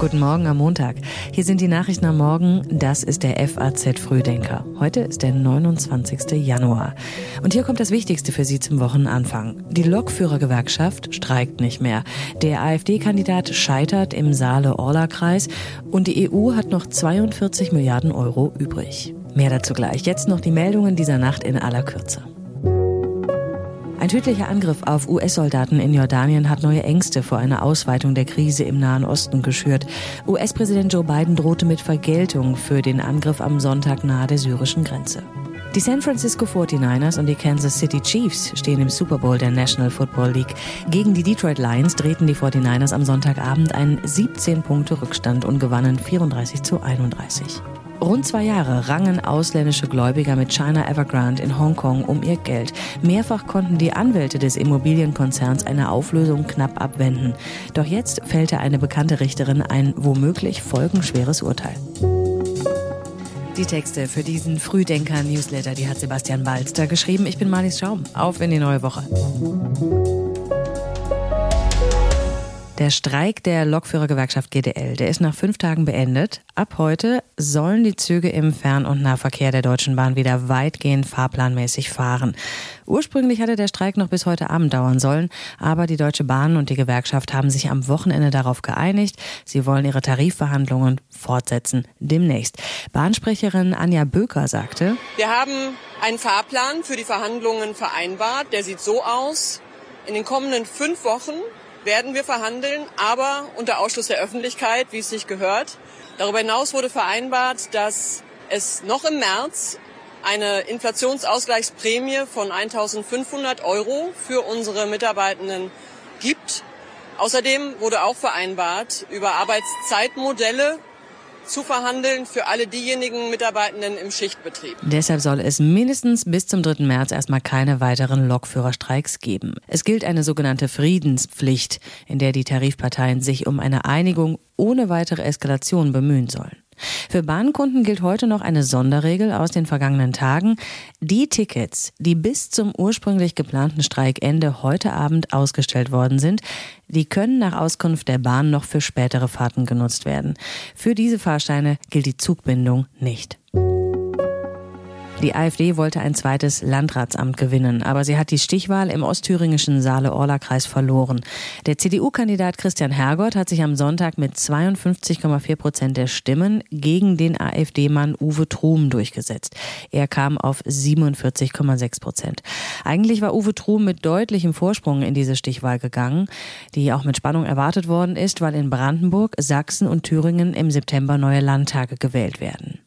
Guten Morgen am Montag. Hier sind die Nachrichten am Morgen. Das ist der FAZ Frühdenker. Heute ist der 29. Januar. Und hier kommt das Wichtigste für Sie zum Wochenanfang. Die Lokführergewerkschaft streikt nicht mehr. Der AfD-Kandidat scheitert im Saale-Orla-Kreis und die EU hat noch 42 Milliarden Euro übrig. Mehr dazu gleich. Jetzt noch die Meldungen dieser Nacht in aller Kürze. Tödlicher Angriff auf US-Soldaten in Jordanien hat neue Ängste vor einer Ausweitung der Krise im Nahen Osten geschürt. US-Präsident Joe Biden drohte mit Vergeltung für den Angriff am Sonntag nahe der syrischen Grenze. Die San Francisco 49ers und die Kansas City Chiefs stehen im Super Bowl der National Football League. Gegen die Detroit Lions drehten die 49ers am Sonntagabend einen 17-Punkte-Rückstand und gewannen 34 zu 31. Rund zwei Jahre rangen ausländische Gläubiger mit China Evergrande in Hongkong um ihr Geld. Mehrfach konnten die Anwälte des Immobilienkonzerns eine Auflösung knapp abwenden. Doch jetzt fällte eine bekannte Richterin ein womöglich folgenschweres Urteil. Die Texte für diesen Frühdenker-Newsletter, die hat Sebastian Balster geschrieben. Ich bin Marlies Schaum. Auf in die neue Woche. Der Streik der Lokführergewerkschaft GDL, der ist nach fünf Tagen beendet. Ab heute sollen die Züge im Fern- und Nahverkehr der Deutschen Bahn wieder weitgehend fahrplanmäßig fahren. Ursprünglich hatte der Streik noch bis heute Abend dauern sollen, aber die Deutsche Bahn und die Gewerkschaft haben sich am Wochenende darauf geeinigt. Sie wollen ihre Tarifverhandlungen fortsetzen demnächst. Bahnsprecherin Anja Böker sagte, Wir haben einen Fahrplan für die Verhandlungen vereinbart. Der sieht so aus. In den kommenden fünf Wochen werden wir verhandeln, aber unter Ausschluss der Öffentlichkeit, wie es sich gehört. Darüber hinaus wurde vereinbart, dass es noch im März eine Inflationsausgleichsprämie von 1.500 Euro für unsere Mitarbeitenden gibt. Außerdem wurde auch vereinbart, über Arbeitszeitmodelle zu verhandeln für alle diejenigen Mitarbeitenden im Schichtbetrieb. Deshalb soll es mindestens bis zum 3. März erstmal keine weiteren Lokführerstreiks geben. Es gilt eine sogenannte Friedenspflicht, in der die Tarifparteien sich um eine Einigung ohne weitere Eskalation bemühen sollen. Für Bahnkunden gilt heute noch eine Sonderregel aus den vergangenen Tagen. Die Tickets, die bis zum ursprünglich geplanten Streikende heute Abend ausgestellt worden sind, die können nach Auskunft der Bahn noch für spätere Fahrten genutzt werden. Für diese Fahrsteine gilt die Zugbindung nicht. Die AfD wollte ein zweites Landratsamt gewinnen, aber sie hat die Stichwahl im ostthüringischen Saale-Orla-Kreis verloren. Der CDU-Kandidat Christian Hergott hat sich am Sonntag mit 52,4 Prozent der Stimmen gegen den AfD-Mann Uwe Trum durchgesetzt. Er kam auf 47,6 Prozent. Eigentlich war Uwe Trum mit deutlichem Vorsprung in diese Stichwahl gegangen, die auch mit Spannung erwartet worden ist, weil in Brandenburg, Sachsen und Thüringen im September neue Landtage gewählt werden.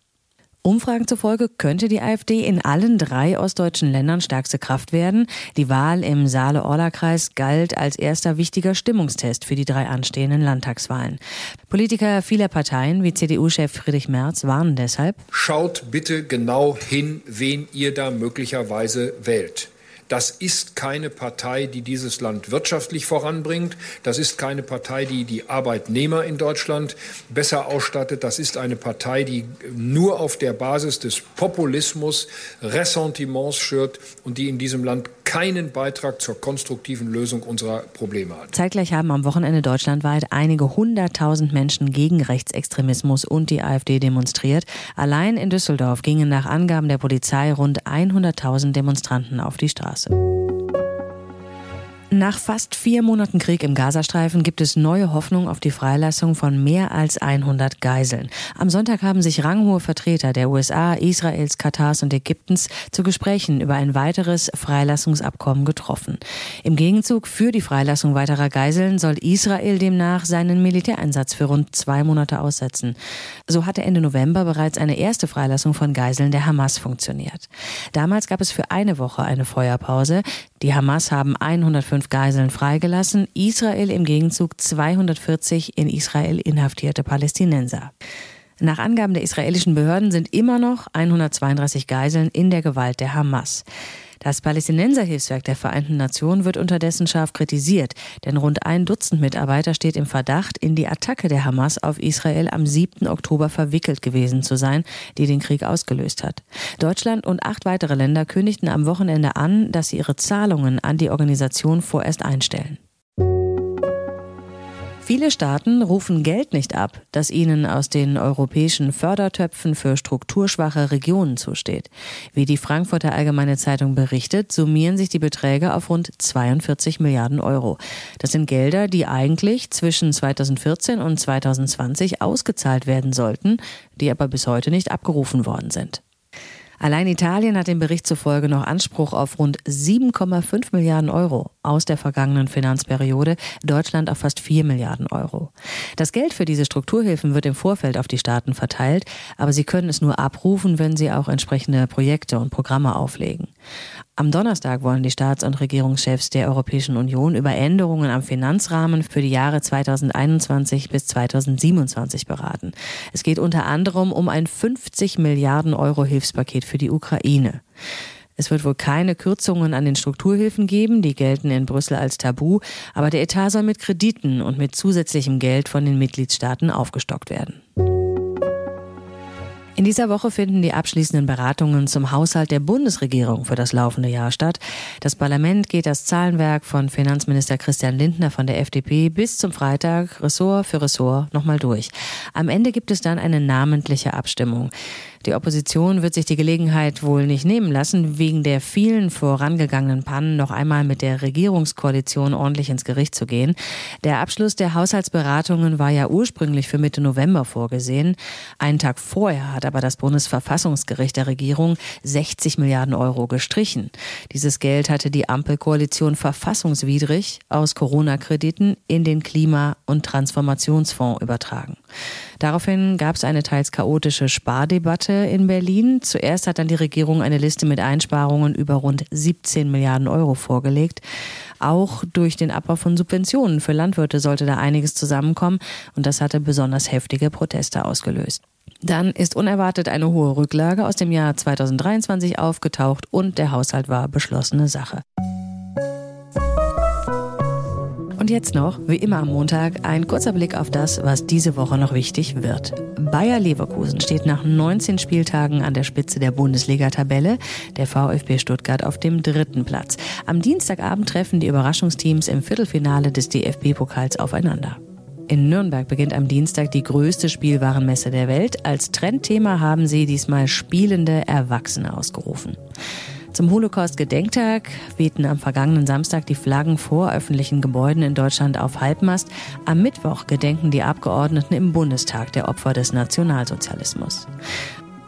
Umfragen zufolge könnte die AfD in allen drei ostdeutschen Ländern stärkste Kraft werden. Die Wahl im Saale-Orla-Kreis galt als erster wichtiger Stimmungstest für die drei anstehenden Landtagswahlen. Politiker vieler Parteien wie CDU-Chef Friedrich Merz warnen deshalb. Schaut bitte genau hin, wen ihr da möglicherweise wählt. Das ist keine Partei, die dieses Land wirtschaftlich voranbringt. Das ist keine Partei, die die Arbeitnehmer in Deutschland besser ausstattet. Das ist eine Partei, die nur auf der Basis des Populismus Ressentiments schürt und die in diesem Land keinen Beitrag zur konstruktiven Lösung unserer Probleme hat. Zeitgleich haben am Wochenende deutschlandweit einige hunderttausend Menschen gegen Rechtsextremismus und die AfD demonstriert. Allein in Düsseldorf gingen nach Angaben der Polizei rund 100.000 Demonstranten auf die Straße. Straße. Nach fast vier Monaten Krieg im Gazastreifen gibt es neue Hoffnung auf die Freilassung von mehr als 100 Geiseln. Am Sonntag haben sich ranghohe Vertreter der USA, Israels, Katars und Ägyptens zu Gesprächen über ein weiteres Freilassungsabkommen getroffen. Im Gegenzug für die Freilassung weiterer Geiseln soll Israel demnach seinen Militäreinsatz für rund zwei Monate aussetzen. So hatte Ende November bereits eine erste Freilassung von Geiseln der Hamas funktioniert. Damals gab es für eine Woche eine Feuerpause. Die Hamas haben 105 Geiseln freigelassen, Israel im Gegenzug 240 in Israel inhaftierte Palästinenser. Nach Angaben der israelischen Behörden sind immer noch 132 Geiseln in der Gewalt der Hamas. Das Palästinenserhilfswerk der Vereinten Nationen wird unterdessen scharf kritisiert, denn rund ein Dutzend Mitarbeiter steht im Verdacht, in die Attacke der Hamas auf Israel am 7. Oktober verwickelt gewesen zu sein, die den Krieg ausgelöst hat. Deutschland und acht weitere Länder kündigten am Wochenende an, dass sie ihre Zahlungen an die Organisation vorerst einstellen. Viele Staaten rufen Geld nicht ab, das ihnen aus den europäischen Fördertöpfen für strukturschwache Regionen zusteht. Wie die Frankfurter Allgemeine Zeitung berichtet, summieren sich die Beträge auf rund 42 Milliarden Euro. Das sind Gelder, die eigentlich zwischen 2014 und 2020 ausgezahlt werden sollten, die aber bis heute nicht abgerufen worden sind. Allein Italien hat dem Bericht zufolge noch Anspruch auf rund 7,5 Milliarden Euro aus der vergangenen Finanzperiode, Deutschland auf fast 4 Milliarden Euro. Das Geld für diese Strukturhilfen wird im Vorfeld auf die Staaten verteilt, aber sie können es nur abrufen, wenn sie auch entsprechende Projekte und Programme auflegen. Am Donnerstag wollen die Staats- und Regierungschefs der Europäischen Union über Änderungen am Finanzrahmen für die Jahre 2021 bis 2027 beraten. Es geht unter anderem um ein 50 Milliarden Euro Hilfspaket für die Ukraine. Es wird wohl keine Kürzungen an den Strukturhilfen geben, die gelten in Brüssel als Tabu, aber der Etat soll mit Krediten und mit zusätzlichem Geld von den Mitgliedstaaten aufgestockt werden. In dieser Woche finden die abschließenden Beratungen zum Haushalt der Bundesregierung für das laufende Jahr statt. Das Parlament geht das Zahlenwerk von Finanzminister Christian Lindner von der FDP bis zum Freitag Ressort für Ressort nochmal durch. Am Ende gibt es dann eine namentliche Abstimmung. Die Opposition wird sich die Gelegenheit wohl nicht nehmen lassen, wegen der vielen vorangegangenen Pannen noch einmal mit der Regierungskoalition ordentlich ins Gericht zu gehen. Der Abschluss der Haushaltsberatungen war ja ursprünglich für Mitte November vorgesehen. Einen Tag vorher hat aber das Bundesverfassungsgericht der Regierung 60 Milliarden Euro gestrichen. Dieses Geld hatte die Ampelkoalition verfassungswidrig aus Corona-Krediten in den Klima- und Transformationsfonds übertragen. Daraufhin gab es eine teils chaotische Spardebatte in Berlin. Zuerst hat dann die Regierung eine Liste mit Einsparungen über rund 17 Milliarden Euro vorgelegt. Auch durch den Abbau von Subventionen für Landwirte sollte da einiges zusammenkommen und das hatte besonders heftige Proteste ausgelöst. Dann ist unerwartet eine hohe Rücklage aus dem Jahr 2023 aufgetaucht und der Haushalt war beschlossene Sache. Und jetzt noch, wie immer am Montag, ein kurzer Blick auf das, was diese Woche noch wichtig wird. Bayer Leverkusen steht nach 19 Spieltagen an der Spitze der Bundesliga-Tabelle, der VfB Stuttgart auf dem dritten Platz. Am Dienstagabend treffen die Überraschungsteams im Viertelfinale des DFB-Pokals aufeinander. In Nürnberg beginnt am Dienstag die größte Spielwarenmesse der Welt. Als Trendthema haben sie diesmal spielende Erwachsene ausgerufen. Zum Holocaust-Gedenktag wehten am vergangenen Samstag die Flaggen vor öffentlichen Gebäuden in Deutschland auf Halbmast. Am Mittwoch gedenken die Abgeordneten im Bundestag der Opfer des Nationalsozialismus.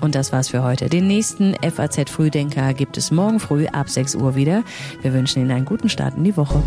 Und das war's für heute. Den nächsten FAZ Frühdenker gibt es morgen früh ab 6 Uhr wieder. Wir wünschen Ihnen einen guten Start in die Woche.